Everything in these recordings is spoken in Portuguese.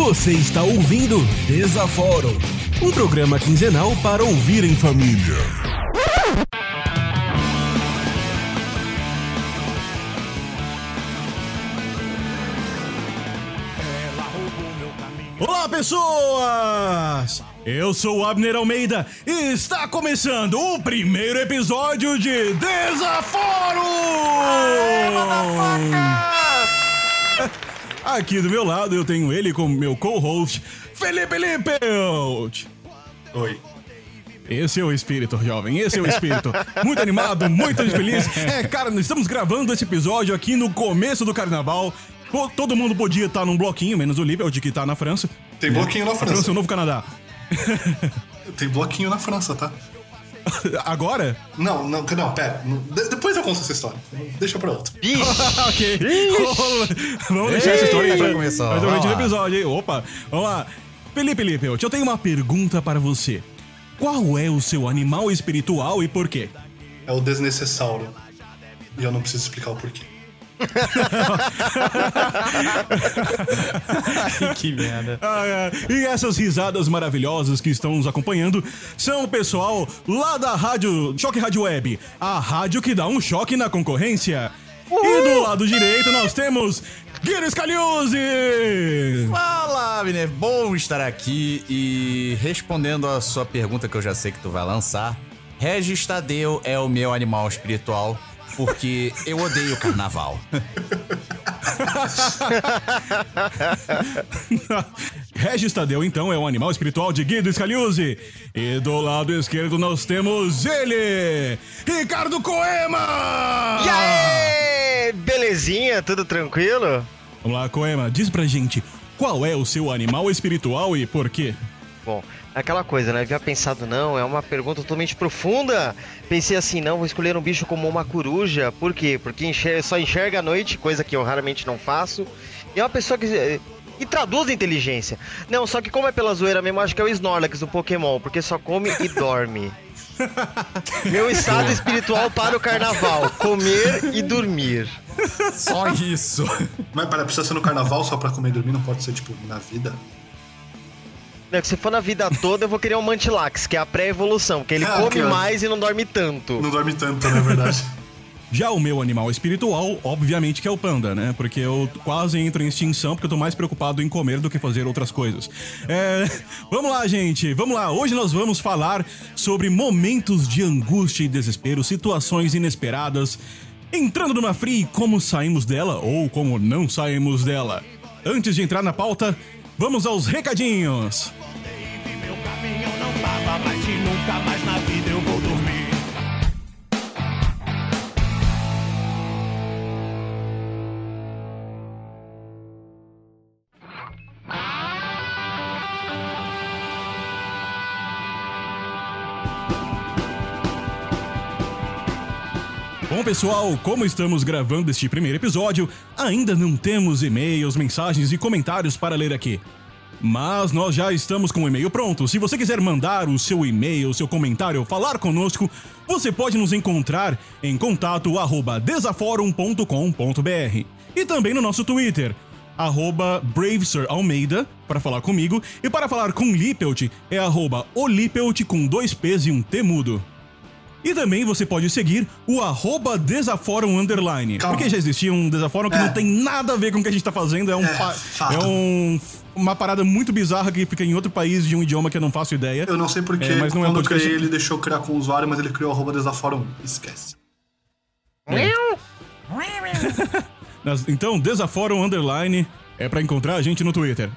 Você está ouvindo Desaforo, um programa quinzenal para ouvir em família. Olá, pessoas! Eu sou o Abner Almeida e está começando o primeiro episódio de Desaforo! Aqui do meu lado eu tenho ele como meu co-host, Felipe Lippelt. Oi. Esse é o espírito, jovem. Esse é o espírito. Muito animado, muito feliz. É, cara, nós estamos gravando esse episódio aqui no começo do carnaval. Todo mundo podia estar num bloquinho, menos o Lippelt, que tá na França. Tem bloquinho na A França é França. o novo Canadá. Tem bloquinho na França, tá? Agora? Não, não, não, pera. Depois eu conto essa história. Deixa pra outra. ok. Vamos deixar essa história aí pra- começou. pra durante o episódio, hein? Opa, vamos lá. Felipe Lippelt, eu tenho uma pergunta para você. Qual é o seu animal espiritual e por quê? É o desnecessauro. E eu não preciso explicar o porquê. que merda. Ah, é. e essas risadas maravilhosas que estão nos acompanhando são o pessoal lá da rádio Choque Rádio Web, a rádio que dá um choque na concorrência. E do lado direito nós temos Guilherme Scaliuzzi! Fala, Abner. Bom estar aqui e respondendo a sua pergunta que eu já sei que tu vai lançar. Regis Tadeu é o meu animal espiritual porque eu odeio carnaval. Regis Tadeu, então, é o animal espiritual de Guido Scaliuzzi. E do lado esquerdo nós temos ele, Ricardo Coema! E aí, belezinha? Tudo tranquilo? Vamos lá, Coema, diz pra gente, qual é o seu animal espiritual e por quê? Bom, aquela coisa, né? Havia pensado, não, é uma pergunta totalmente profunda. Pensei assim, não, vou escolher um bicho como uma coruja. Por quê? Porque enxer- só enxerga à noite, coisa que eu raramente não faço. E é uma pessoa que. eh, E traduz a inteligência. Não, só que como é pela zoeira mesmo, acho que é o Snorlax do Pokémon, porque só come e dorme. Meu estado espiritual para o carnaval: comer e dormir. Só isso. Mas pera, precisa ser no carnaval só pra comer e dormir? Não pode ser, tipo, na vida? Não, que se for na vida toda, eu vou querer um Mantilax, que é a pré-evolução, que ele Ah, come que- mais e não dorme tanto. Não dorme tanto, na verdade. Já o meu animal espiritual, obviamente que é o panda, né? Porque eu quase entro em extinção porque eu tô mais preocupado em comer do que fazer outras coisas. É, vamos lá, gente, vamos lá. Hoje nós vamos falar sobre momentos de angústia e desespero, situações inesperadas, entrando numa fria e como saímos dela ou como não saímos dela. Antes de entrar na pauta, vamos aos recadinhos. Tava mais e nunca mais na vida eu vou dormir. Bom, pessoal, como estamos gravando este primeiro episódio, ainda não temos e-mails, mensagens e comentários para ler aqui. Mas nós já estamos com o e-mail pronto. Se você quiser mandar o seu e-mail, o seu comentário, falar conosco, você pode nos encontrar em contato desaforum.com.br e também no nosso Twitter, arroba para falar comigo, e para falar com Lippelt é arroba Olippelt com dois P's e um T mudo. E também você pode seguir o arroba Desaforum Underline. Calma. Porque já existia um Desaforum que É. não tem nada a ver com o que a gente tá fazendo. É, um É, é um, uma parada muito bizarra que fica em outro país de um idioma que eu não faço ideia. Eu não sei porque É, mas não é quando eu podcast- criei ele deixou eu criar com o usuário, mas ele criou arroba desaforo 1. Esquece. Nas- Então, Desaforum Underline é pra encontrar a gente no Twitter.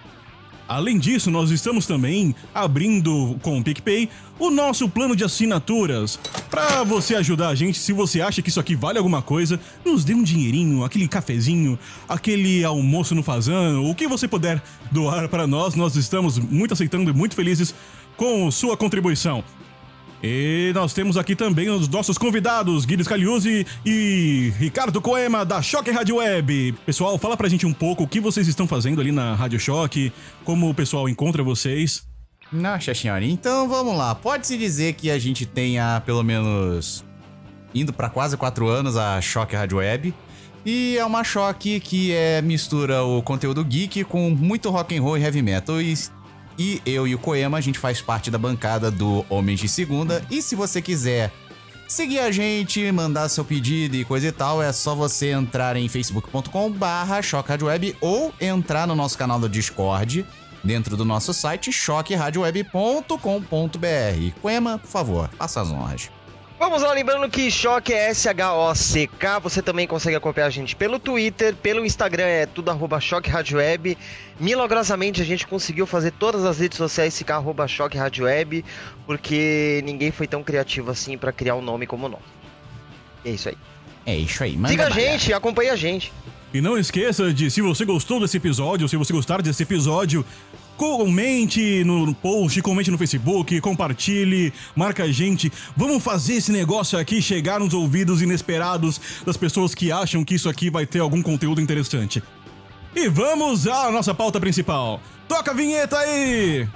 Além disso, nós estamos também abrindo com o PicPay o nosso plano de assinaturas. Pra você ajudar a gente, se você acha que isso aqui vale alguma coisa, nos dê um dinheirinho, aquele cafezinho, aquele almoço no fazano, o que você puder doar para nós, nós estamos muito aceitando e muito felizes com sua contribuição. E nós temos aqui também os nossos convidados, Guilherme Scaliuzzi e Ricardo Coema, da Choque Rádio Web. Pessoal, fala pra gente um pouco o que vocês estão fazendo ali na Rádio Choque, como o pessoal encontra vocês. Nossa senhora, então vamos lá. Pode-se dizer que a gente tenha pelo menos indo pra quase quatro anos a Choque Rádio Web. E é uma choque que é mistura o conteúdo geek com muito rock and roll e heavy metal. E, e eu e o Koema, a gente faz parte da bancada do Homens de Segunda. E se você quiser seguir a gente, mandar seu pedido e coisa e tal, é só você entrar em facebook.com barra ou entrar no nosso canal do Discord, dentro do nosso site choqueradioweb.com.br. Coema, por favor, faça as honras. Vamos lá, lembrando que Choque é S-H-O-C-K. Você também consegue acompanhar a gente pelo Twitter, pelo Instagram, é tudo arroba Choque Rádio Web. Milagrosamente a gente conseguiu fazer todas as redes sociais ficar arroba Choque Rádio Web, porque ninguém foi tão criativo assim para criar um nome como nós. É isso aí. É isso aí, manda Siga a gente, acompanhe a gente. E não esqueça de, se você gostou desse episódio, se você gostar desse episódio, comente no post, comente no Facebook, compartilhe, marca a gente. Vamos fazer esse negócio aqui chegar nos ouvidos inesperados das pessoas que acham que isso aqui vai ter algum conteúdo interessante. E vamos à nossa pauta principal. Toca a vinheta aí!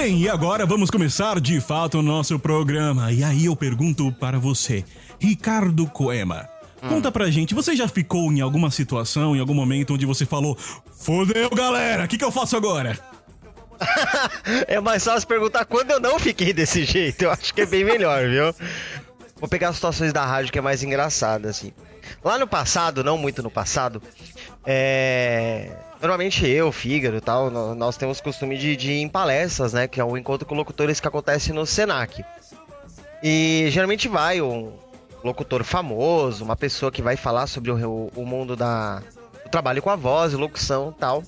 Bem, e agora vamos começar de fato o nosso programa. E aí eu pergunto para você, Ricardo Coema. Conta pra gente, você já ficou em alguma situação, em algum momento onde você falou: Fodeu, galera, o que, que eu faço agora? É mais fácil perguntar quando eu não fiquei desse jeito. Eu acho que é bem melhor, viu? Vou pegar as situações da rádio que é mais engraçada, assim. Lá no passado, não muito no passado, é... Normalmente eu, Fígaro e tal, nó- nós temos costume de, de ir em palestras, né? Que é o encontro com locutores que acontece no Senac. E geralmente vai um locutor famoso, uma pessoa que vai falar sobre o, o mundo da, do trabalho com a voz, locução e tal.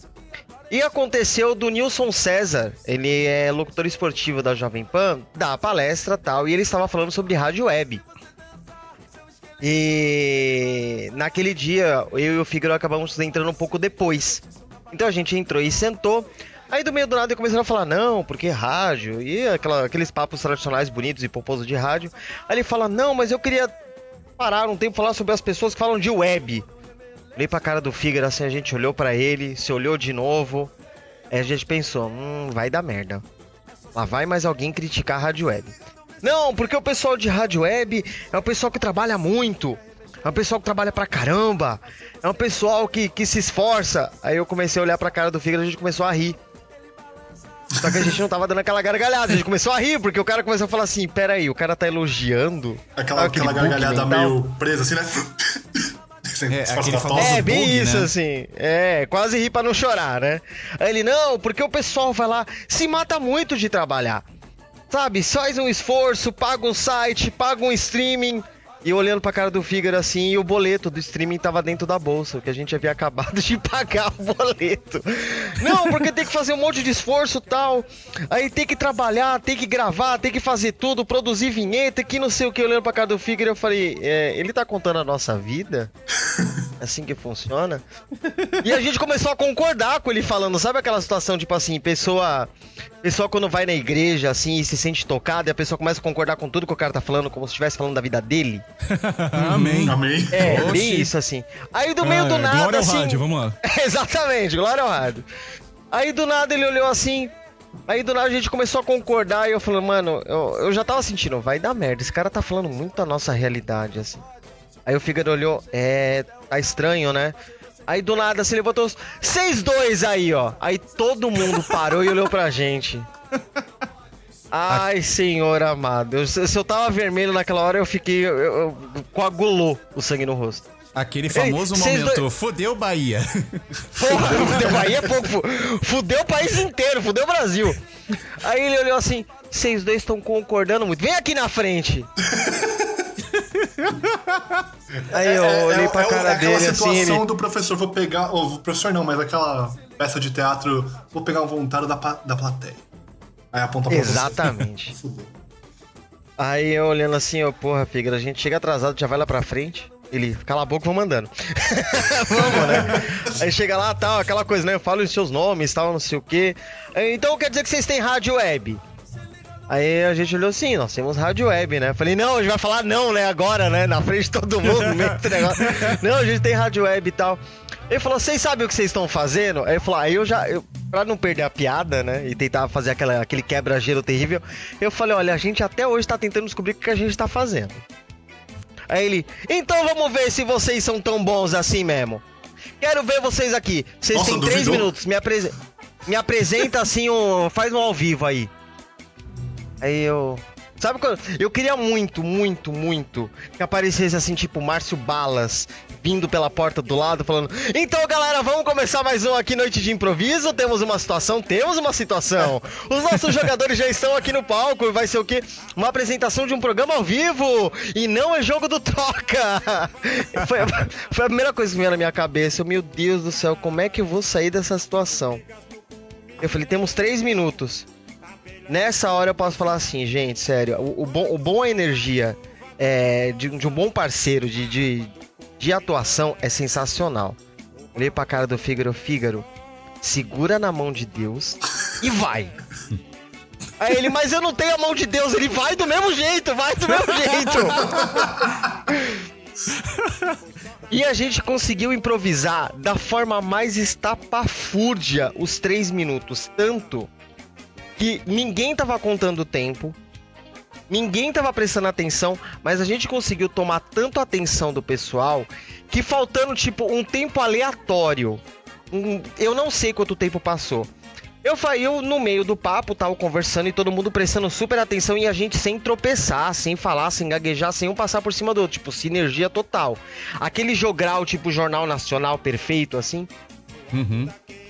E aconteceu do Nilson César, ele é locutor esportivo da Jovem Pan, da palestra tal, e ele estava falando sobre rádio web. E naquele dia, eu e o Figaro acabamos entrando um pouco depois. Então a gente entrou e sentou. Aí do meio do nada começaram a falar, não, porque rádio, e aquela- aqueles papos tradicionais bonitos e pomposos de rádio. Aí ele fala, não, mas eu queria parar um tempo falar sobre as pessoas que falam de web. Olhei pra cara do Fígaro assim, a gente olhou pra ele, se olhou de novo. Aí a gente pensou, hum, vai dar merda. Lá vai mais alguém criticar a rádio web. Não, porque o pessoal de rádio web é o pessoal que trabalha muito. É um pessoal que trabalha pra caramba. É um pessoal que, que se esforça. Aí eu comecei a olhar pra cara do Fígaro e a gente começou a rir. Só que a gente não tava dando aquela gargalhada, a gente começou a rir, porque o cara começou a falar assim: peraí, o cara tá elogiando. Aquela, Ah, aquela gargalhada mental. meio presa assim, né? É, famoso-. É, bem bug, isso, né? assim. É, quase rir pra não chorar, né? Aí ele, não, porque o pessoal vai lá, se mata muito de trabalhar. Sabe, faz um esforço, paga um site, paga um streaming. E olhando pra cara do Fígaro assim, e o boleto do streaming tava dentro da bolsa, que a gente havia acabado de pagar o boleto. Não, porque tem que fazer um monte de esforço tal. Aí tem que trabalhar, tem que gravar, tem que fazer tudo, produzir vinheta, que não sei o que. Olhando pra cara do Fígaro, eu falei, é, ele tá contando a nossa vida? É assim que funciona? E a gente começou a concordar com ele falando, sabe aquela situação, tipo assim, pessoa. Pessoa quando vai na igreja, assim, e se sente tocada, e a pessoa começa a concordar com tudo que o cara tá falando, como se estivesse falando da vida dele. Amém. Amém. É, Oxi. bem isso, assim. Aí do meio do Ah, nada, Glória ao assim. rádio, vamos lá. Exatamente, glória ao rádio. Aí do nada ele olhou assim. Aí do nada a gente começou a concordar e eu falei, mano, eu, eu já tava sentindo, vai dar merda. Esse cara tá falando muito da nossa realidade, assim. Aí o Figueiredo olhou, é. tá estranho, né? Aí do nada se levantou os 6-2 aí, ó. Aí todo mundo parou e olhou pra gente. Ai, senhor amado. Eu- se eu tava vermelho naquela hora, eu fiquei. Eu, eu- coagulou o sangue no rosto. Aquele famoso vocês momento, dois- fodeu Bahia. Porra, fudeu Bahia é pouco. fu- Fudeu o país inteiro, fudeu o Brasil. Aí ele olhou assim: vocês dois estão concordando muito. Vem aqui na frente. Aí eu olhei pra é, cara é aquela dele assim. situação Ele... do professor, vou pegar. Ou professor não, mas aquela peça de teatro, vou pegar um voluntário da, da plateia. Aí aponta pra. Exatamente. Aí eu olhando assim, eu, porra, Figueira, a gente chega atrasado, já vai lá pra frente. Ele, cala a boca, vou mandando. Vamos, né? Aí chega lá, tal, aquela coisa, né? Eu falo os seus nomes, tal, não sei o quê. Então quer dizer que vocês têm rádio web? Aí a gente olhou assim, nós temos rádio web, né? Falei, não, a gente vai falar não, né? Agora, né? Na frente de todo mundo, no meio do negócio. Não, a gente tem rádio web e tal. Ele falou, vocês sabem o que vocês estão fazendo? Aí eu falei, aí eu já, eu, pra não perder a piada, né? E tentar fazer aquela, aquele quebra-gelo terrível, eu falei, olha, a gente até hoje tá tentando descobrir o que a gente tá fazendo. Aí ele, então vamos ver se vocês são tão bons assim mesmo. Quero ver vocês aqui. Vocês Nossa, têm três duvidou? minutos. Me, apre... me apresenta assim um. Faz um ao vivo aí. Aí eu. Sabe quando. Eu queria muito, muito, muito que aparecesse assim, tipo, Márcio Balas vindo pela porta do lado, falando: Então, galera, vamos começar mais um aqui Noite de Improviso. Temos uma situação, temos uma situação. Os nossos jogadores já estão aqui no palco e vai ser o quê? Uma apresentação de um programa ao vivo. E não é jogo do troca. Foi a, foi a primeira coisa que veio na minha cabeça. Eu, Meu Deus do céu, como é que eu vou sair dessa situação? Eu falei: Temos três minutos. Nessa hora eu posso falar assim, gente, sério, o, o bom, o bom energia é, de, de um bom parceiro de, de, de atuação é sensacional. Olhei pra cara do Fígaro, Fígaro, segura na mão de Deus e vai. Aí ele, mas eu não tenho a mão de Deus, ele vai do mesmo jeito, vai do mesmo jeito. E a gente conseguiu improvisar da forma mais estapafúrdia os três minutos. Tanto que ninguém tava contando o tempo, ninguém tava prestando atenção, mas a gente conseguiu tomar tanto atenção do pessoal que faltando, tipo, um tempo aleatório. um- eu não sei quanto tempo passou. Eu, fa- eu, no meio do papo, tava conversando e todo mundo prestando super atenção e a gente sem tropeçar, sem falar, sem gaguejar, sem um passar por cima do outro. Tipo, sinergia total. Aquele jogral, tipo, Jornal Nacional perfeito, assim.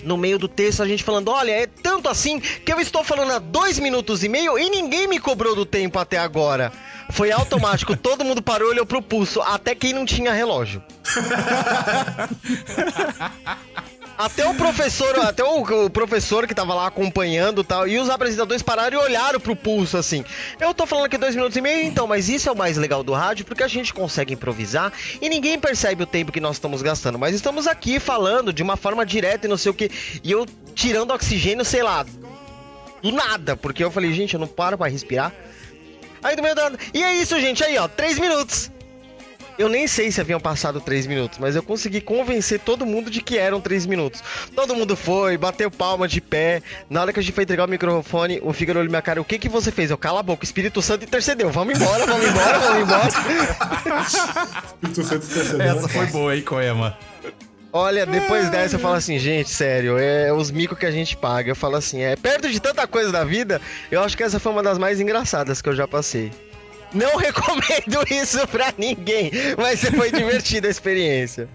No meio do texto, a gente falando: olha, é tanto assim que eu estou falando há dois minutos e meio e ninguém me cobrou do tempo até agora. Foi automático, todo mundo parou e olhou pro pulso, até quem não tinha relógio. Até o professor, até o, o professor que tava lá acompanhando tal, e os apresentadores pararam e olharam pro pulso assim. Eu tô falando aqui dois minutos e meio, então, mas isso é o mais legal do rádio, porque a gente consegue improvisar e ninguém percebe o tempo que nós estamos gastando. Mas estamos aqui falando de uma forma direta e não sei o que. E eu tirando oxigênio, sei lá, do nada, porque eu falei, gente, eu não paro pra respirar. Aí do meio da. E é isso, gente, aí ó, três minutos. Eu nem sei se haviam passado três minutos, mas eu consegui convencer todo mundo de que eram três minutos. Todo mundo foi, bateu palma de pé. Na hora que a gente foi entregar o microfone, o Fígaro olhou minha cara. O que que você fez? Eu cala a boca, o Espírito Santo intercedeu. Vamos embora, vamos embora, vamos embora. Espírito Santo intercedeu. Essa foi boa, hein, Koema? Olha, depois dessa eu falo assim, gente, sério, é os micos que a gente paga. Eu falo assim, é perto de tanta coisa da vida, eu acho que essa foi uma das mais engraçadas que eu já passei. Não recomendo isso pra ninguém, mas foi divertida a experiência.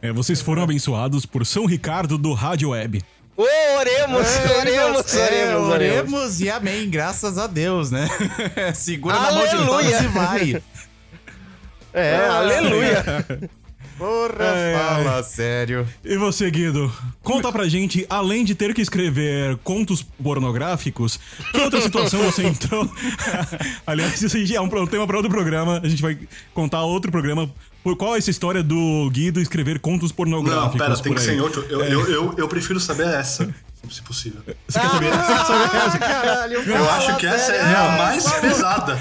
É, vocês foram abençoados por São Ricardo do Rádio Web. Ô, oremos, oremos, É, oremos, oremos. oremos e amém, graças a Deus, né? Segura na mão de Aleluia. todos e vai. É, aleluia. Porra, É, fala sério. E você, Guido, conta pra gente, além de ter que escrever contos pornográficos, que outra situação você entrou? Aliás, isso aí já é um tema pra outro programa. A gente vai contar outro programa. Por qual é essa história do Guido escrever contos pornográficos? Não, pera, tem que aí? ser em outro. Eu, eu, eu, eu prefiro saber essa, se possível. Você quer saber? Você quer saber essa? Caralho, Eu acho que essa é a mais pesada.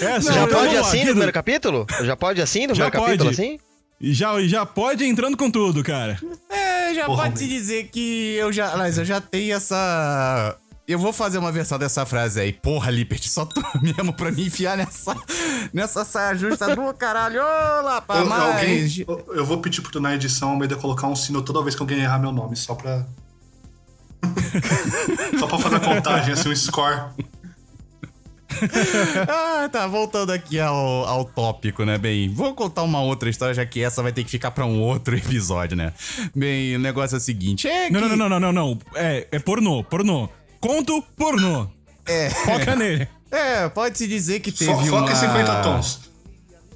Essa, Já então pode assim no primeiro capítulo? Já pode assim no Já primeiro capítulo pode. assim? E Já, já pode entrando com tudo, cara. É, já Porra, pode te dizer que eu já. Aliás, eu já tenho essa. Eu vou fazer uma versão dessa frase aí. Porra, Liberty, só tu mesmo pra me enfiar nessa. Nessa saia justa do caralho. Ô, Lapa, Eu, mas. alguém, eu, eu vou pedir pro na edição Almeida colocar um sino toda vez que alguém errar meu nome, só pra. Só pra fazer a contagem, assim, um score. Ah, tá, voltando aqui ao, ao tópico, né? Bem, vou contar uma outra história, já que essa vai ter que ficar pra um outro episódio, né? Bem, o negócio é o seguinte: é. Não, que- não, não, não, não, não. É, é pornô, pornô. Conto pornô. É. Foca nele. É, pode-se dizer que teve Fo uma... Foca em 50 tons.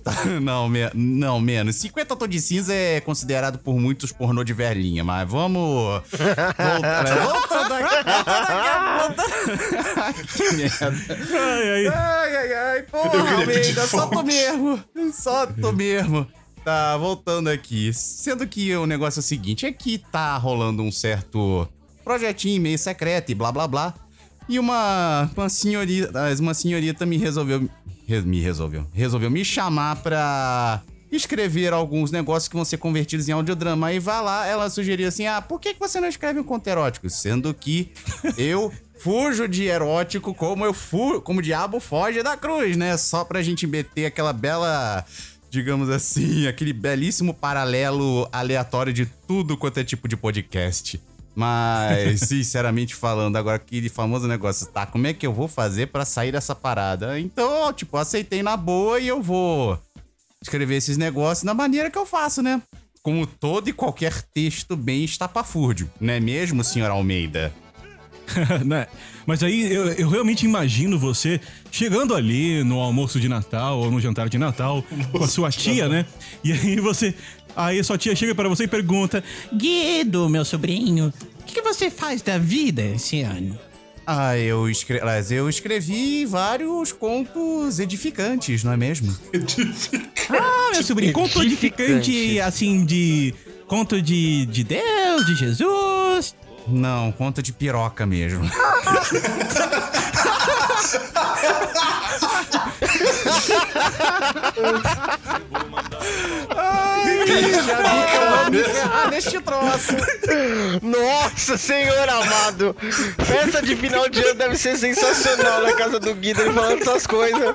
não, me... não, menos. 50 tons de cinza é considerado por muitos pornô de velhinha, mas vamos... Volta... Voltando aqui, voltando aqui, Ai, que merda. Ai, ai. Ai, ai, ai, porra, Almeida, só tu mesmo. Só tu mesmo. Tá, voltando aqui. Sendo que o negócio é o seguinte, é que tá rolando um certo projetinho meio secreto e blá blá blá. E uma, uma senhorita, uma senhorita me resolveu re- me resolveu, resolveu me chamar pra escrever alguns negócios que vão ser convertidos em audiodrama. Aí vai lá, ela sugeriu assim: "Ah, por que que você não escreve um conto erótico?" Sendo que eu fujo de erótico como eu fu, como o diabo foge da cruz, né? Só pra gente meter aquela bela digamos assim, aquele belíssimo paralelo aleatório de tudo quanto é tipo de podcast. Mas, sinceramente falando, agora aquele famoso negócio, tá? Como é que eu vou fazer pra sair dessa parada? Então, tipo, aceitei na boa e eu vou escrever esses negócios da maneira que eu faço, né? Como todo e qualquer texto bem estapafúrdio, não é mesmo, senhor Almeida? né? Mas aí eu, eu realmente imagino você chegando ali no almoço de Natal ou no jantar de Natal com a sua tia, né? E aí você. Aí sua tia chega pra você e pergunta: Guido, meu sobrinho, o que, que você faz da vida esse ano? Ah, eu, escre... eu escrevi vários contos edificantes, não é mesmo? Ah, meu sobrinho, conto edificante, Edificante. assim, de. Conto de, de Deus, de Jesus. Não, conta de piroca mesmo. Ai, já vi que eu vou me ferrar neste troço. Nossa senhor amado! Festa de final de ano deve ser sensacional na casa do Guido ele falando essas coisas.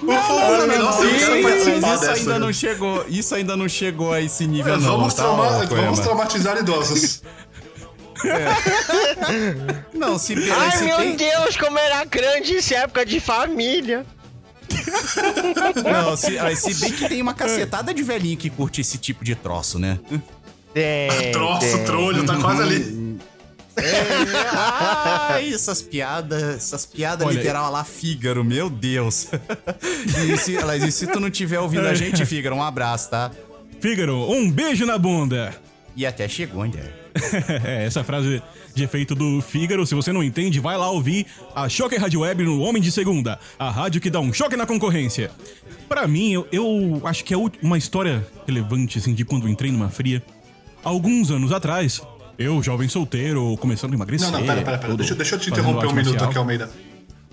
Por favor, Não, nossa, eu isso, ainda não chegou. Isso ainda não chegou a esse nível, não. Vamos, tá, trauma- ó, Koyama? vamos traumatizar idosos. Não, se, Ai se meu tem, Deus, como era grande isso, época de família. Não, se, ah, se bem que tem uma cacetada de velhinho que curte esse tipo de troço, né? Tem, Troço, tem. trolho, tá quase ali. Ai, essas piadas, essas piadas Olha, literal lá Fígaro, meu Deus. e, se, e se tu não tiver ouvindo a gente, Fígaro, um abraço, tá? Fígaro, um beijo na bunda. E até chegou, né? é, essa frase de efeito do Fígaro, se você não entende, vai lá ouvir a Choque Rádio Web no Homem de Segunda, a rádio que dá um choque na concorrência. Pra mim, eu, eu acho que é uma história relevante, assim, de quando eu entrei numa fria. Alguns anos atrás, eu, jovem solteiro, começando a emagrecer. Não, não, pera, pera, pera. tudo, Deixa, deixa eu te interromper um minuto aqui, Almeida.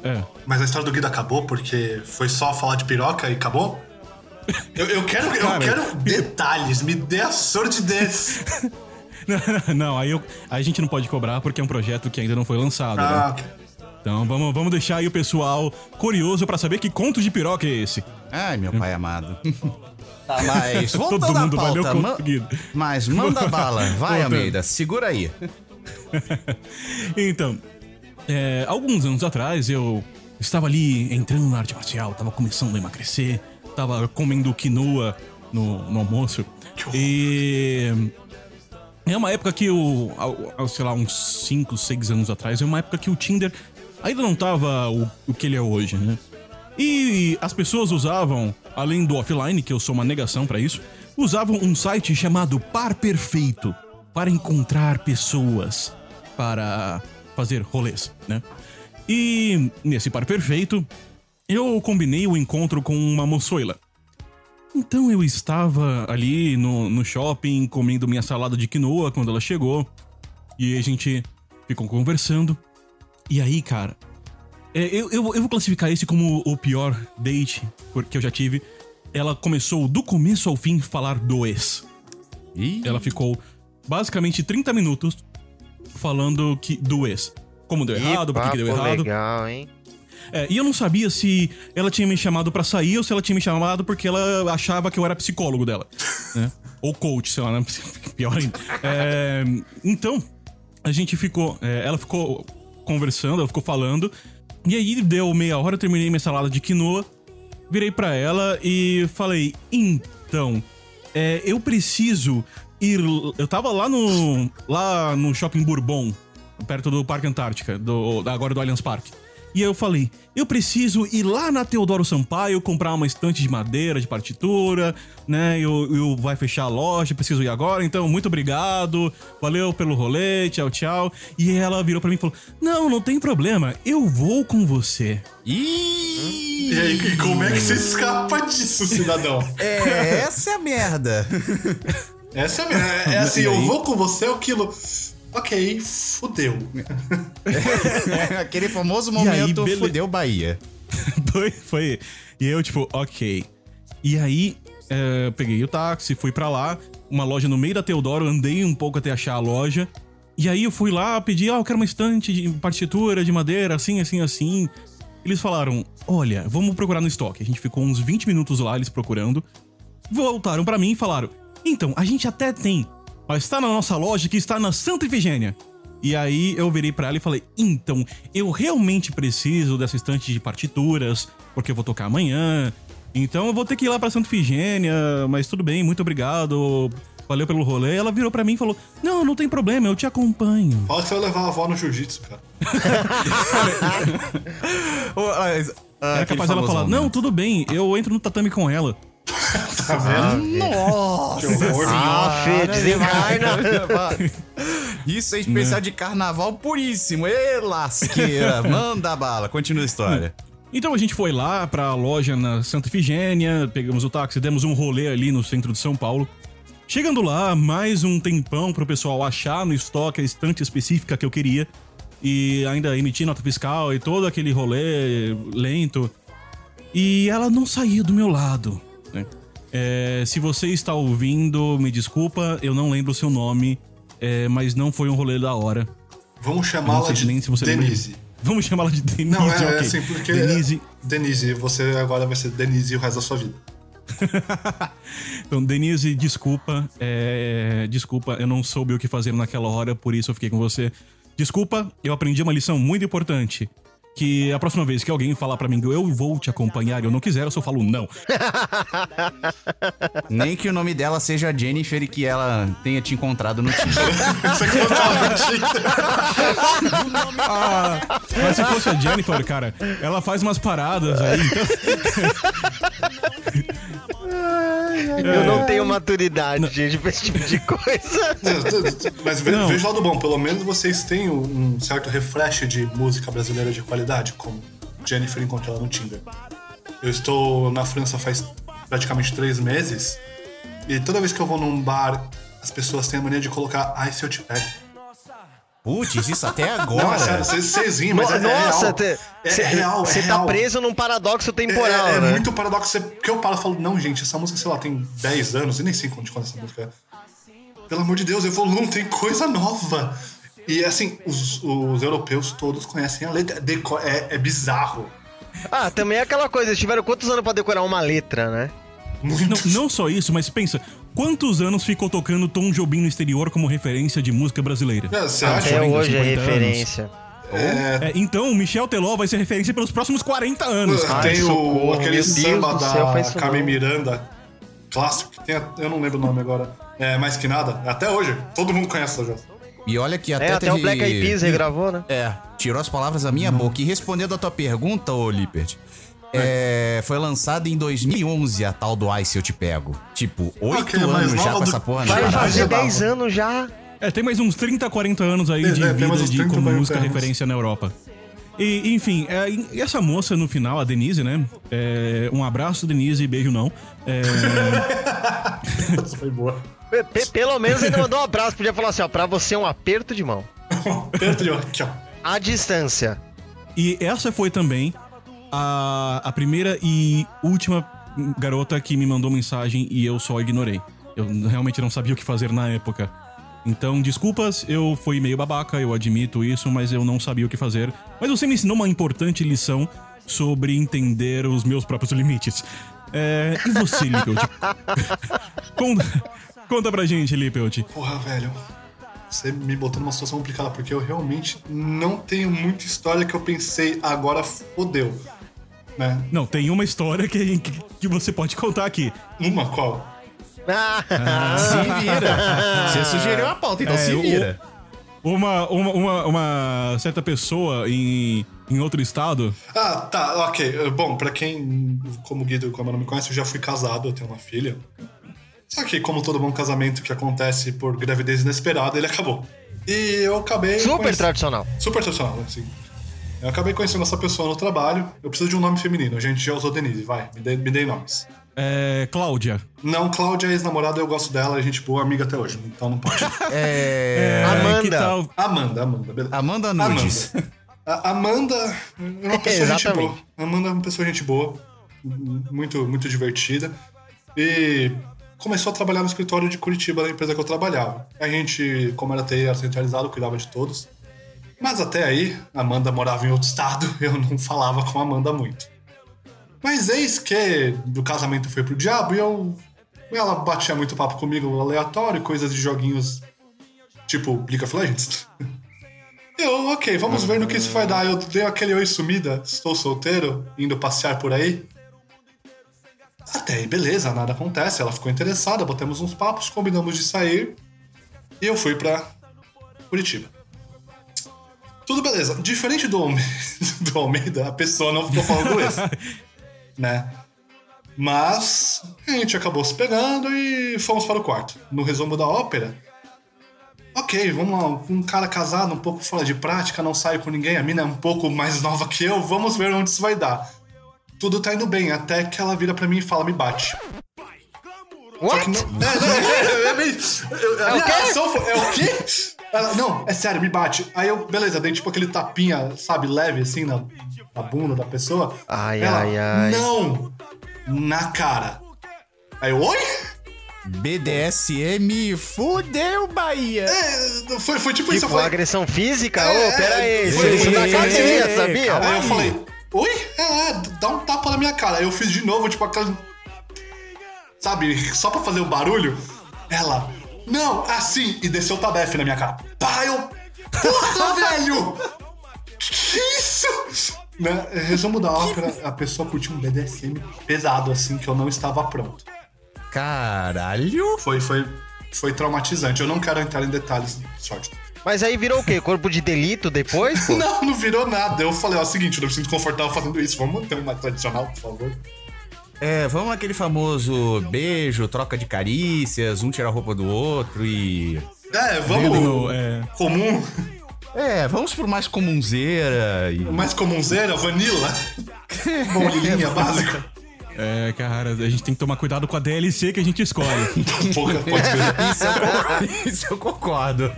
É. Mas a história do Guido acabou porque foi só falar de piroca e acabou? Eu, eu quero, eu Cara, quero detalhes, me dê a sordidez. não, aí, eu, aí a gente não pode cobrar porque é um projeto que ainda não foi lançado, Ah, né? ok. Então vamos, vamos deixar aí o pessoal curioso pra saber que conto de piroca é esse. Ai, meu pai amado. Tá, mas voltando Todo à mundo valeu pauta, ma- mas manda bala, vai. Almeida, segura aí. Então, é, alguns anos atrás eu estava ali entrando na arte marcial, tava começando a emagrecer, tava comendo quinoa no, no almoço. E. É uma época que o. Sei lá, uns 5, 6 anos atrás, é uma época que o Tinder ainda não tava o, o que ele é hoje, né? E as pessoas usavam, além do offline, que eu sou uma negação pra isso, usavam um site chamado Par Perfeito para encontrar pessoas para fazer rolês, né? E nesse par perfeito, eu combinei o encontro com uma moçoila. Então eu estava ali no, no shopping comendo minha salada de quinoa quando ela chegou. E a gente ficou conversando. E aí, cara, é, eu, eu, vou- eu vou classificar esse como o pior date por- que eu já tive. Ela começou do começo ao fim falar do ex. Ih, Ela ficou basicamente 30 minutos falando que do ex. Como deu errado, por que deu errado. legal, hein? É, e eu não sabia se ela tinha me chamado pra sair ou se ela tinha me chamado porque ela achava que eu era psicólogo dela. né? Ou coach, sei lá, né? Pior ainda. É, então, a gente ficou. é, ela ficou conversando, ela ficou falando. E aí deu meia hora, eu terminei minha salada de quinoa. Virei pra ela e falei: Então, é, eu preciso ir. Eu tava lá no. lá no shopping Bourbon, perto do Parque Antártica, do, agora do Allianz Parque. E aí eu falei, eu preciso ir lá na Teodoro Sampaio comprar uma estante de madeira, de partitura, né? Eu, eu vai fechar a loja, preciso ir agora, então muito obrigado, valeu pelo rolê, tchau, tchau. E ela virou pra mim e falou: Não, não tem problema, eu vou com você. Ih, E aí, e como é que você escapa disso, cidadão? é, essa é a merda. Essa é, a minha- é assim, E eu vou com você, é o quilo. Ok, fudeu. Aquele famoso aí, momento bele- fudeu Bahia. Foi, foi. E eu, tipo, ok. E aí, é, peguei o táxi, fui pra lá, uma loja no meio da Teodoro, andei um pouco até achar a loja. E aí eu fui lá, pedi, ah, eu quero uma estante de partitura de madeira, assim, assim, assim. Eles falaram, olha, vamos procurar no estoque. A gente ficou uns 20 minutos lá, eles procurando. Voltaram pra mim e falaram, então, a gente até tem, mas tá na nossa loja que está na Santa Ifigênia. E aí eu virei pra ela e falei: "Então, eu realmente preciso dessa estante de partituras, porque eu vou tocar amanhã. Então eu vou ter que ir lá pra Santa Ifigênia, mas tudo bem, muito obrigado. Valeu pelo rolê". Ela virou pra mim e falou: "Não, não tem problema, eu te acompanho". Fala que você vai levar a avó no jiu-jitsu, cara. Era capaz dela falar: "Não, tudo bem, eu entro no tatame com ela". Tá vendo? Nossa! Ah, Fê, desencarna. Isso é especial de carnaval puríssimo. Ê, lasqueira. Manda bala. Continua a história. Então a gente foi lá pra loja na Santa Ifigênia, pegamos o táxi, demos um rolê ali no centro de São Paulo. Chegando lá, mais um tempão pro pessoal achar no estoque a estante específica que eu queria. E ainda emitir nota fiscal e todo aquele rolê lento. E ela não saía do meu lado. É, se você está ouvindo, me desculpa, eu não lembro o seu nome, é, mas não foi um rolê da hora. Vamos chamá-la de nem se você lembra Denise. disso. Vamos chamá-la de Denise, Não, é, é ok. assim, porque. Denise, Denise, você agora vai ser Denise o resto da sua vida. Então, Denise, desculpa. é, Desculpa, eu não soube o que fazer naquela hora, por isso eu fiquei com você. Desculpa, eu aprendi uma lição muito importante. Que a próxima vez que alguém falar pra mim que eu vou te acompanhar e eu não quiser, eu só falo não. Nem que o nome dela seja Jennifer e que ela tenha te encontrado no Tinder. Conta Ah, mas se fosse a Jennifer, cara, ela faz umas paradas aí, então. Eu não tenho maturidade, gente, pra esse tipo de coisa. Mas ve Não. veja o lado bom, pelo menos vocês têm um um certo refresh de música brasileira de qualidade, como Jennifer encontrou ela no Tinder. Eu estou na França faz praticamente três meses, e toda vez que eu vou num bar, as pessoas têm a mania de colocar Ai se eu te pego. Putz, isso até Não, é agora. sério, vocês- vocês riem, mas é, é Nossa, real. te- é, cê- real, é Você tá real. preso num paradoxo É, temporal, é, é né? muito paradoxo, você- porque eu paro e falo, não, gente, essa música, sei lá, tem 10 anos, e nem sei quando, quando essa música é. Pelo amor de Deus, evolui, tem coisa nova. E assim, os, os europeus todos conhecem a letra. É, é bizarro. Ah, também é aquela coisa, eles tiveram quantos anos pra decorar uma letra, né? Muito. Não, não só isso, mas pensa, quantos anos ficou tocando Tom Jobim no exterior como referência de música brasileira? É, você acha? Até 40, hoje é 50 anos. referência. É, então, Michel Teló vai ser referência pelos próximos 40 anos. cara. tem o, socorro, aquele Deus samba céu, da Carmen não. Miranda, clássico, que tem, eu não lembro o nome agora. É mais que nada. Até hoje, todo mundo conhece essa já. E olha que até É, até teve... o Black Eyed Peas regravou, né? É, tirou as palavras da minha boca. E respondendo a tua pergunta, ô Lippert, é, foi lançada em 2011 a tal do Ai Se Eu Te Pego. Tipo, oito Ok, mas anos já com do- essa porra Vai na Vai fazer já dava. 10 anos já. É, tem mais uns 30, 40 anos aí de É, tem mais vida de 30, como 40 música anos. referência na Europa. E, enfim, é, e essa moça no final, a Denise, né? É, um abraço, Denise, beijo não. É, Essa foi boa. Pe- pe- Pelo menos ainda mandou um abraço, podia falar assim, ó, pra você um aperto de mão. Perto de aqui, ó. À distância. e essa foi também a, a primeira e última garota que me mandou mensagem e eu só ignorei. Eu realmente não sabia o que fazer na época. Então, desculpas, eu fui meio babaca, eu admito isso, mas eu não sabia o que fazer. Mas você me ensinou uma importante lição sobre entender os meus próprios limites. É, e você, Lippelt? conta, conta pra gente, Lippelt. Porra, velho. Você me botou numa situação complicada, porque eu realmente não tenho muita história que eu pensei, agora fodeu. Né? Não, tem uma história que, que, que você pode contar aqui. Uma qual? Se vira. Você sugeriu a pauta, então É, se vira. Uma, uma, uma, uma certa pessoa em, em outro estado. Ah, tá, ok. Bom, pra quem, como o Guido, como não me conhece, eu já fui casado, eu tenho uma filha. Só que, como todo bom casamento que acontece por gravidez inesperada, ele acabou. E eu acabei. Super tradicional. Super tradicional, assim. Eu acabei conhecendo essa pessoa no trabalho. Eu preciso de um nome feminino. A gente já usou Denise, vai, me dê, me dê nomes. É, Cláudia. Não, Cláudia é ex-namorada, eu gosto dela, a gente boa amiga até hoje, então não pode. É. Amanda. que tal? Amanda, Amanda, beleza. Amanda Nudes. Amanda. A Amanda é uma pessoa gente Exatamente. boa. Amanda é uma pessoa gente boa, muito, muito divertida. E começou a trabalhar no escritório de Curitiba da empresa que eu trabalhava. A gente, como era TI, era centralizado, cuidava de todos. Mas até aí, Amanda morava em outro estado, eu não falava com Amanda muito. Mas eis que do casamento foi pro diabo e eu. Ela batia muito papo comigo aleatório, coisas de joguinhos tipo League of Legends. Eu, ok, vamos ver no que isso vai dar. Eu dei aquele oi sumida, estou solteiro, indo passear por aí. Até aí, beleza, nada acontece. Ela ficou interessada, botamos uns papos, combinamos de sair. E eu fui pra Curitiba. Tudo beleza. Diferente do, do Almeida, a pessoa não ficou falando isso. né? Mas a gente acabou se pegando e fomos para o quarto. No resumo da ópera, ok, vamos lá, um cara casado, um pouco fora de prática, não sai com ninguém, a mina é um pouco mais nova que eu, vamos ver onde isso vai dar. Tudo tá indo bem, até que ela vira pra mim e fala, me bate. Só que What? não- É, não, é, é, meio- eu- a minha reação foi, é o quê? Ela, não, é sério, me bate. Aí eu, beleza, dei tipo aquele tapinha, sabe, leve assim na, na bunda da pessoa. Ai, Ela, ai, ai. Não! Na cara. Aí eu, oi? BDSM fudeu, Bahia. É, foi, foi tipo isso, eu Tipo, falei. agressão física? Ô, É, pera aí, foi- isso foi- da foi- academia, foi- sabia? Aí eu falei, oi? É, é, dá um tapa na minha cara. Aí eu fiz de novo, tipo, aquela. Sabe, só pra fazer o barulho. Ela, não, assim, e desceu o tabefe na minha cara. Pá, eu. Porra, velho! Que isso? Né? Resumo da ópera, a pessoa curtiu um BDSM pesado, assim, que eu não estava pronto. Caralho. Foi, foi, foi traumatizante. Eu não quero entrar em detalhes, sorte. Mas aí virou o quê? Corpo de delito depois? Não, não virou nada. Eu falei, ó, é o seguinte, eu não me sinto confortável fazendo isso. Vamos manter um mais tradicional, por favor. É, vamos aquele famoso beijo, troca de carícias, um tira a roupa do outro e. É, vamos. no- é. Comum, É, vamos pro mais comunzeira e. mais comunzeira, vanilla. Bolinha básica. É, cara, a gente tem que tomar cuidado com a DLC que a gente escolhe. Pouca pode ver. Isso eu concordo. Isso eu concordo.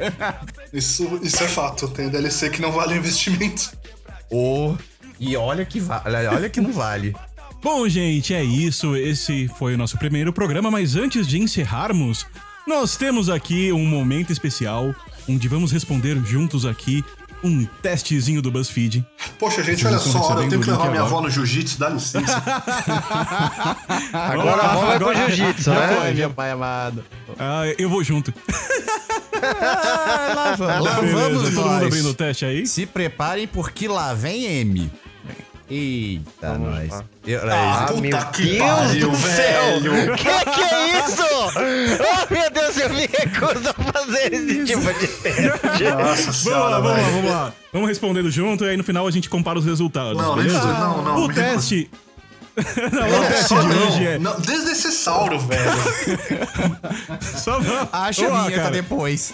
Isso, isso é fato. Tem DLC que não vale investimento. Ô, E olha que vale, olha que não vale. Bom, gente, é isso. Esse foi o nosso primeiro programa, mas antes de encerrarmos, nós temos aqui um momento especial onde vamos responder juntos aqui um testezinho do BuzzFeed. Poxa, gente, Vocês olha só, eu tenho que levar minha avó no jiu-jitsu, dá licença. Agora a bola vai pro Agora- jiu-jitsu, né? foi. meu pai amado. Ah, eu vou junto. Ah, lá vamos, lá Beleza, vamos todo mundo nós. abrindo o teste aí? Se preparem porque lá vem M. Eita, nós. Eu- Ah, Ah, Puta meu que Deus pariu, do céu! velho. Que que é isso? Oh, meu Deus, eu me recuso a fazer esse tipo de teste. Nossa Vamos lá, senhora, vamos lá, vamos lá. Vamos respondendo junto e aí no final a gente compara os resultados, Não, beleza? não, não, o teste... não, o Não, teste só de não. hoje é... Não, Desnecessário, velho. Só vamos... Acha Vamos a vinheta cara. depois.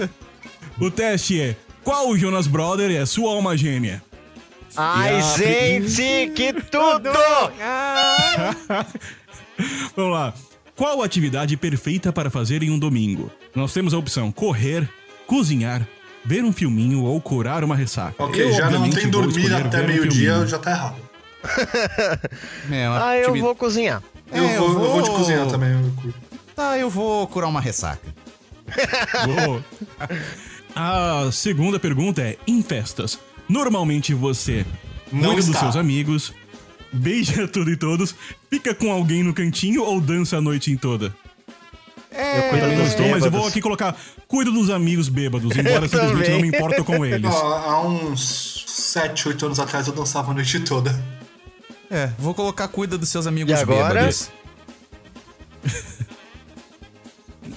O teste é... Qual Jonas Brother é sua alma gêmea? Ai, gente, que tudo! Vamos lá. Qual atividade perfeita para fazer em um domingo? Nós temos a opção correr, cozinhar, ver um filminho ou curar uma ressaca. Ok, Eu, já não tem dormir até um meio-dia, filminho. já tá errado. É, Ah, eu ativi- vou cozinhar. Eu, É, eu vou, eu vou de vou- cozinhar também. eu curto. Tá, eu vou curar uma ressaca. Boa. A segunda pergunta é: em festas, normalmente você Não cuida dos está. seus amigos, beija tudo e todos, fica com alguém no cantinho ou dança a noite em toda? Eu cuido Eu dos estou, mas eu vou bêbados. aqui colocar cuido dos amigos bêbados, embora Eu simplesmente também. não me importo com eles. Ó, há uns 7, 8 anos atrás eu dançava a noite toda. É, vou colocar cuida dos seus amigos E agora? bêbados.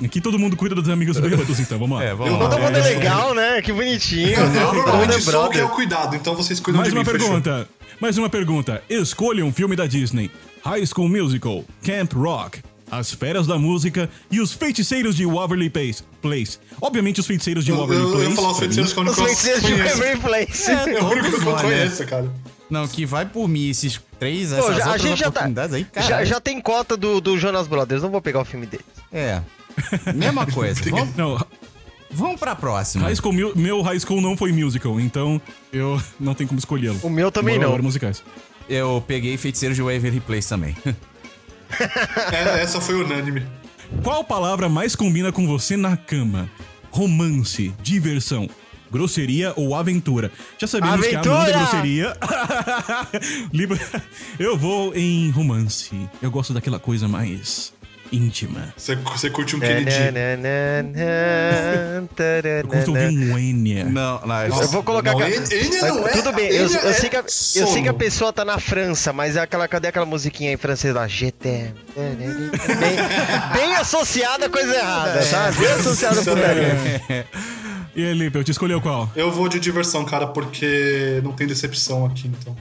Aqui todo mundo cuida dos amigos bêbados, então vamos lá. É, vamos Eu lá. Todo mundo é É, legal, né? Que bonitinho. Eu mundo normalmente é o que é o cuidado, então vocês cuidam Mais de uma mim, fechou? pergunta. Mais uma pergunta. Escolha um filme da Disney: High School Musical, Camp Rock, As Feras da Música e Os Feiticeiros de Waverly Place. Place. Obviamente, os Feiticeiros de Eu, Waverly eu, eu Place. ia falar os feiticeiros que eu Os não feiticeiros de conheço. Waverly Place. É o único que eu conheço, cara. Não, que vai por mim esses três, Pô, essas já- a outras gente já tá. aí, cara. Já, já tem cota do, do Jonas Brothers, não vou pegar o filme dele. É. Mesma coisa. vamos, Não, vamos pra próxima. high school, Mu- meu high school não foi musical, então eu não tenho como escolhê-lo. O meu também Embora eu não. musicais. Eu peguei Feiticeiros de Waverly Place também. É, essa foi unânime. Qual palavra mais combina com você na cama? Romance, diversão, grosseria ou aventura? Já sabemos que a Amanda é Aventura! grosseria. Eu vou em romance. Eu gosto daquela coisa mais íntima. Você, curte um É, Kennedy. Eu curto ouvir um Enya. Não, não. Eu vou colocar. Não, Mas não é- Tudo bem, eu, eu é sei que a, eu sei que a pessoa tá na França, mas é aquela, cadê aquela musiquinha em francês lá? GT. Bem, bem associada a coisa errada, tá? Bem associada a putaria. E aí, Lipe, eu te escolheu qual? Eu vou de diversão, cara, porque não tem decepção aqui, então.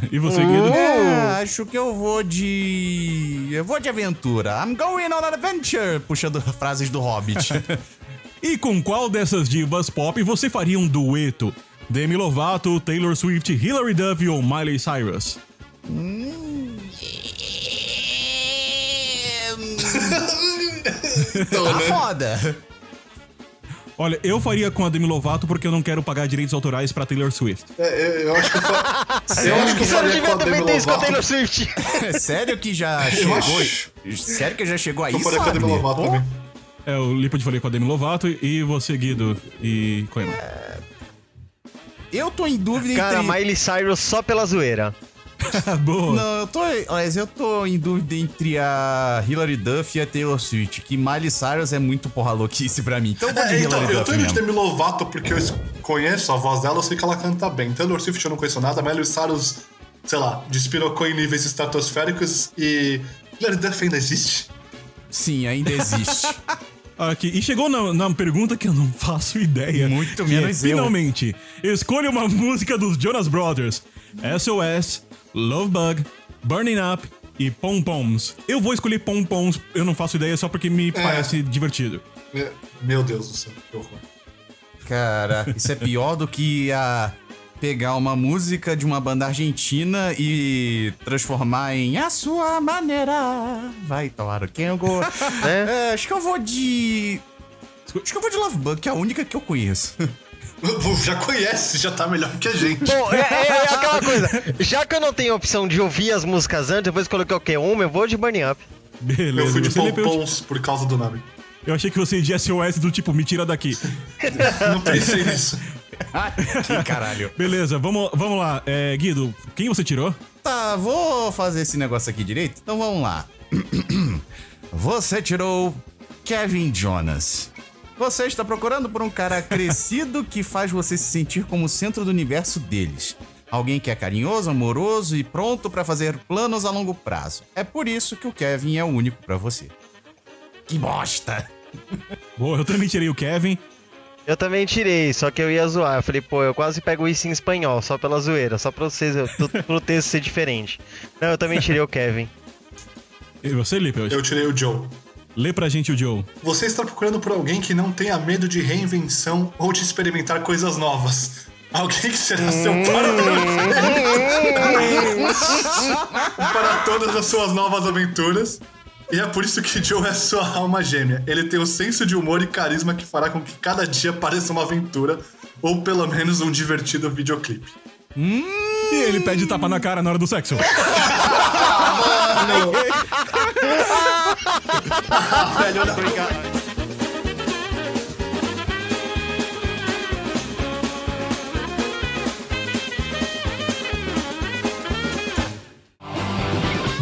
E você, Guido? É, acho que eu vou de. Eu vou de aventura. I'm going on an adventure. Puxando frases do Hobbit. E com qual dessas divas pop você faria um dueto? Demi Lovato, Taylor Swift, Hilary Duff ou Miley Cyrus? Então, tá foda. Olha, eu faria com a Demi Lovato porque eu não quero pagar direitos autorais pra Taylor Swift. É, é, eu acho que eu, fa... eu acho que eu Você não faria com a Demi isso com a Lovato. Taylor Swift. Sério que já Eu chegou. Sério que já chegou aí, Eu faria com a Demi? Lovato também. É, o Lipo de falei com a Demi Lovato e você, Guido e Coema. Eu tô em dúvida Cara, entre. Miley Cyrus só pela zoeira. Boa. Não, eu tô. Mas eu tô em dúvida entre a Hilary Duff e a Taylor Swift. Que Miley Cyrus é muito porra louquice pra mim. Então eu vou de É, então, Hilary eu Duff tô indo de. Demi Lovato porque eu conheço a voz dela, eu sei que ela canta bem. Taylor Swift eu não conheço nada, Miley Cyrus, sei lá, despirocou em níveis estratosféricos e... Hilary Duff ainda existe? Sim, ainda existe. Aqui, e chegou na, na pergunta que eu não faço ideia. Muito menos é, eu. Finalmente, escolha uma música dos Jonas Brothers. SOS, Love Bug, Burning Up e Pom Poms. Eu vou escolher Pom Poms, eu não faço ideia só porque me parece divertido. É, Meu Deus do céu, que horror. Cara, isso é pior do que a pegar uma música de uma banda argentina e transformar em a sua maneira. Vai, claro, quem eu go... é, acho que eu vou de. Acho que eu vou de Love Bug, que é a única que eu conheço. Já conhece, já tá melhor que a gente. Bom, é, é- é aquela coisa. Já que eu não tenho opção de ouvir as músicas antes, depois coloquei qualquer uma, eu vou de Burning Up. Beleza, eu fui de eu, pompons por causa do nome. eu achei que você ia de SOS do tipo, me tira daqui. Não pensei nisso. que caralho. Beleza, vamos, vamos lá. É, Guido, quem você tirou? Tá, vou fazer esse negócio aqui direito? Então vamos lá. Você tirou Kevin Jonas. Você está procurando por um cara crescido que faz você se sentir como o centro do universo deles. Alguém que é carinhoso, amoroso e pronto para fazer planos a longo prazo. É por isso que o Kevin é o único para você. Que bosta! Boa, eu também tirei o Kevin. Eu também tirei, só que eu ia zoar. Eu falei, pô, eu quase pego isso em espanhol, só pela zoeira, só pra vocês, eu- pro texto ser diferente. Não, eu também tirei o Kevin. E você, Lipe? Eu tirei o Joe. Lê pra gente o Joe. Você está procurando por alguém que não tenha medo de reinvenção ou de experimentar coisas novas. Alguém que será seu par perfeito para todas as suas novas aventuras. E é por isso que Joe é sua alma gêmea. Ele tem o senso de humor e carisma que fará com que cada dia pareça uma aventura ou pelo menos um divertido videoclipe. E ele pede tapa na cara na hora do sexo.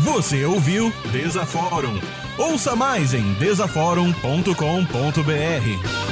Você ouviu Desaforum. Ouça mais em desaforum.com.br.